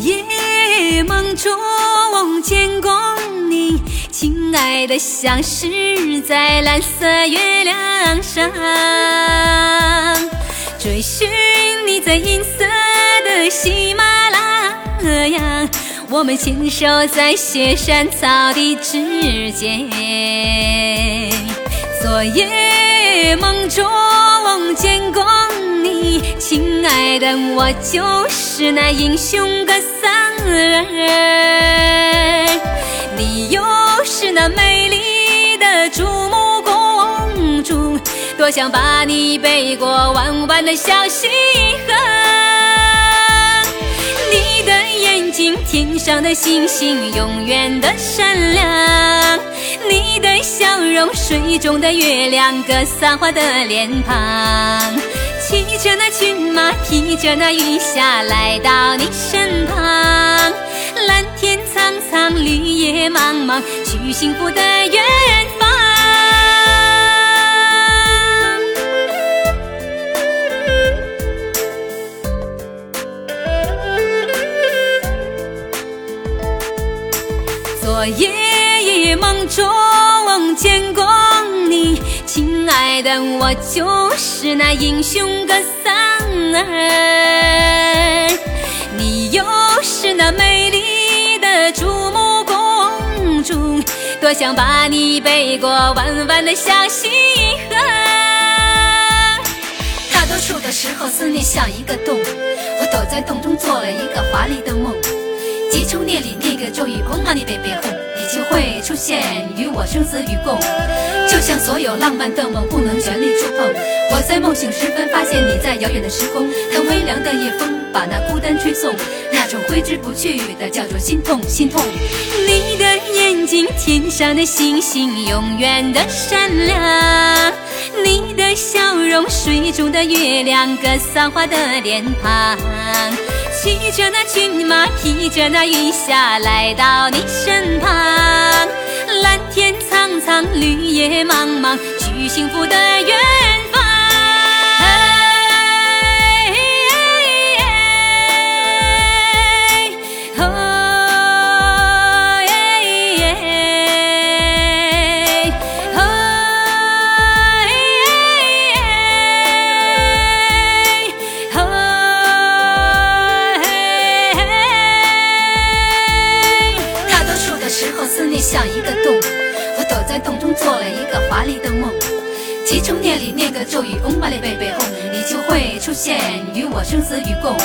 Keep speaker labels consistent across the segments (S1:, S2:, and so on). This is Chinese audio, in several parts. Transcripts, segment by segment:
S1: 夜梦中见过你，亲爱的，像是在蓝色月亮上，追寻你在银色的喜马拉雅，我们牵手在雪山草地之间。昨夜梦中见过亲爱的，我就是那英雄的桑儿，你又是那美丽的珠穆公主，多想把你背过弯弯的小溪河。你的眼睛，天上的星星，永远的闪亮。你的笑容，水中的月亮，格桑花的脸庞。骑着那骏马，披着那云霞，来到你身旁。蓝天苍苍，绿野茫茫，去幸福的远方。昨夜梦中见过，亲爱的，我就是那英雄的桑儿，你又是那美丽的珠穆公主，多想把你背过弯弯的小溪河。
S2: 大多数的时候，思念像一个洞，我躲在洞中做了一个华丽的梦。几重念里那个咒语，光让你背背后，你就会出现，与我生死与共。就像所有浪漫的梦，不能全力触碰。我在梦醒时分，发现你在遥远的时空，看微凉的夜风，把那孤单吹送。那种挥之不去的，叫做心痛，心痛。
S1: 你的眼睛，天上的星星，永远的闪亮。你的笑容，水中的月亮，格桑花的脸庞。骑着那骏马，披着那云霞，来到你身旁。蓝天苍苍，绿野茫茫，
S2: 举行做了一个华丽的梦。集成念里念个咒语，嗡嘛呢贝贝哄，你就会出现，与我生死与共。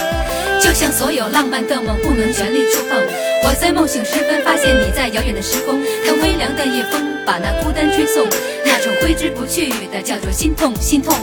S2: 就像所有浪漫的梦，不能全力触碰。我在梦醒时分，发现你在遥远的时空，看微凉的夜风，把那孤单吹送。那种挥之不去的，叫做心痛，心痛。